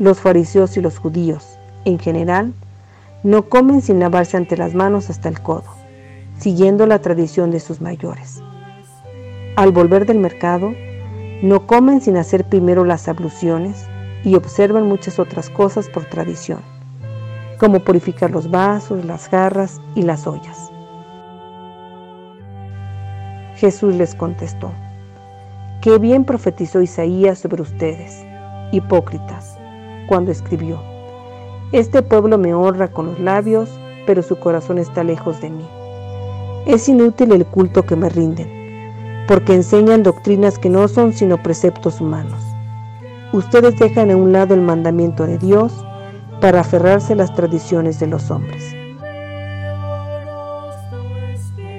Los fariseos y los judíos, en general, no comen sin lavarse ante las manos hasta el codo, siguiendo la tradición de sus mayores. Al volver del mercado, no comen sin hacer primero las abluciones y observan muchas otras cosas por tradición, como purificar los vasos, las jarras y las ollas. Jesús les contestó, Qué bien profetizó Isaías sobre ustedes, hipócritas cuando escribió, Este pueblo me honra con los labios, pero su corazón está lejos de mí. Es inútil el culto que me rinden, porque enseñan doctrinas que no son sino preceptos humanos. Ustedes dejan a un lado el mandamiento de Dios para aferrarse a las tradiciones de los hombres.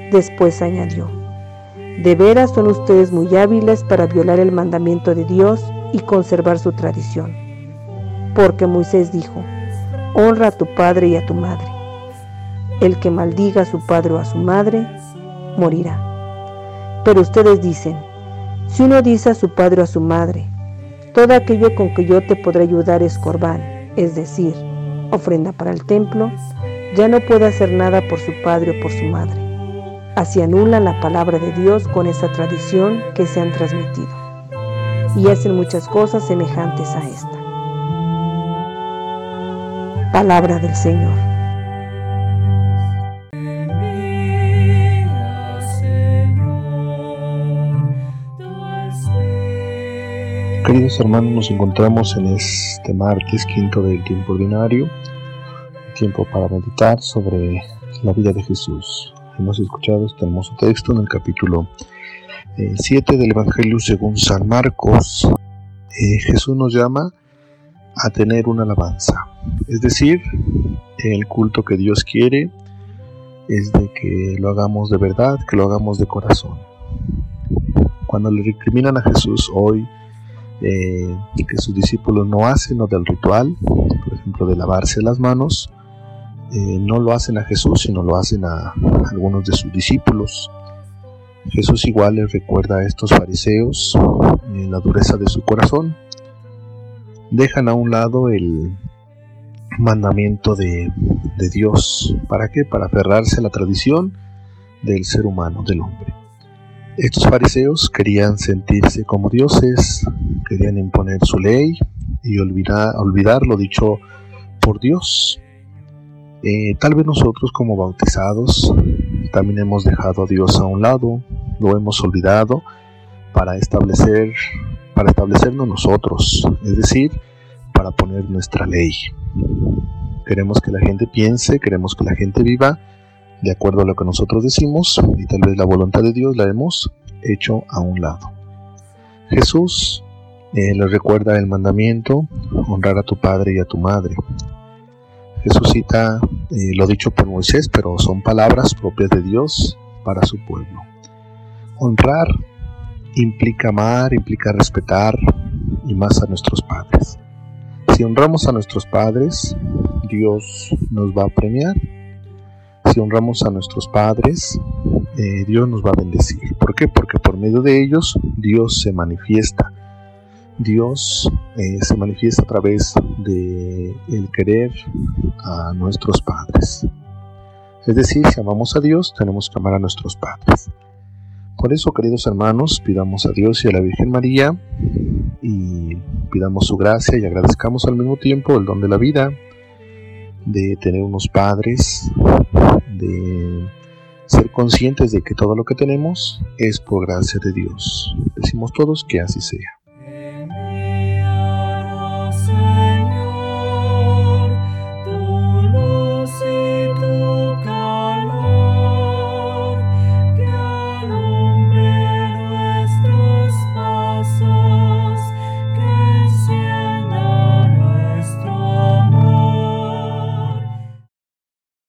Después añadió, de veras son ustedes muy hábiles para violar el mandamiento de Dios y conservar su tradición porque Moisés dijo, honra a tu padre y a tu madre. El que maldiga a su padre o a su madre, morirá. Pero ustedes dicen, si uno dice a su padre o a su madre, todo aquello con que yo te podré ayudar es corbán, es decir, ofrenda para el templo, ya no puede hacer nada por su padre o por su madre. Así anulan la palabra de Dios con esa tradición que se han transmitido. Y hacen muchas cosas semejantes a esta. Palabra del Señor. Queridos hermanos, nos encontramos en este martes quinto del tiempo ordinario, tiempo para meditar sobre la vida de Jesús. Hemos escuchado este hermoso texto en el capítulo 7 eh, del Evangelio según San Marcos. Eh, Jesús nos llama a tener una alabanza. Es decir, el culto que Dios quiere es de que lo hagamos de verdad, que lo hagamos de corazón. Cuando le recriminan a Jesús hoy eh, que sus discípulos no hacen lo del ritual, por ejemplo de lavarse las manos, eh, no lo hacen a Jesús, sino lo hacen a algunos de sus discípulos. Jesús igual les recuerda a estos fariseos eh, la dureza de su corazón, dejan a un lado el mandamiento de, Dios. ¿Para qué? Para aferrarse a la tradición del ser humano, del hombre. Estos fariseos querían sentirse como dioses, querían imponer su ley y olvidar, lo dicho por Dios. Eh, tal vez nosotros como bautizados también hemos dejado a Dios a un lado, lo hemos olvidado para establecer para establecernos nosotros, es decir, para poner nuestra ley. Queremos que la gente piense, queremos que la gente viva de acuerdo a lo que nosotros decimos y tal vez la voluntad de Dios la hemos hecho a un lado. Jesús eh, les recuerda el mandamiento, honrar a tu padre y a tu madre. Jesús cita eh, lo dicho por Moisés, pero son palabras propias de Dios para su pueblo. Honrar implica amar, implica respetar y más a nuestros padres. Si honramos a nuestros padres, Dios nos va a premiar. Si honramos a nuestros padres, eh, Dios nos va a bendecir. ¿Por qué? Porque por medio de ellos Dios se manifiesta. Dios eh, se manifiesta a través de el querer a nuestros padres. Es decir, si amamos a Dios, tenemos que amar a nuestros padres. Por eso, queridos hermanos, pidamos a Dios y a la Virgen María y pidamos su gracia y agradezcamos al mismo tiempo el don de la vida, de tener unos padres, de ser conscientes de que todo lo que tenemos es por gracia de Dios. Decimos todos que así sea.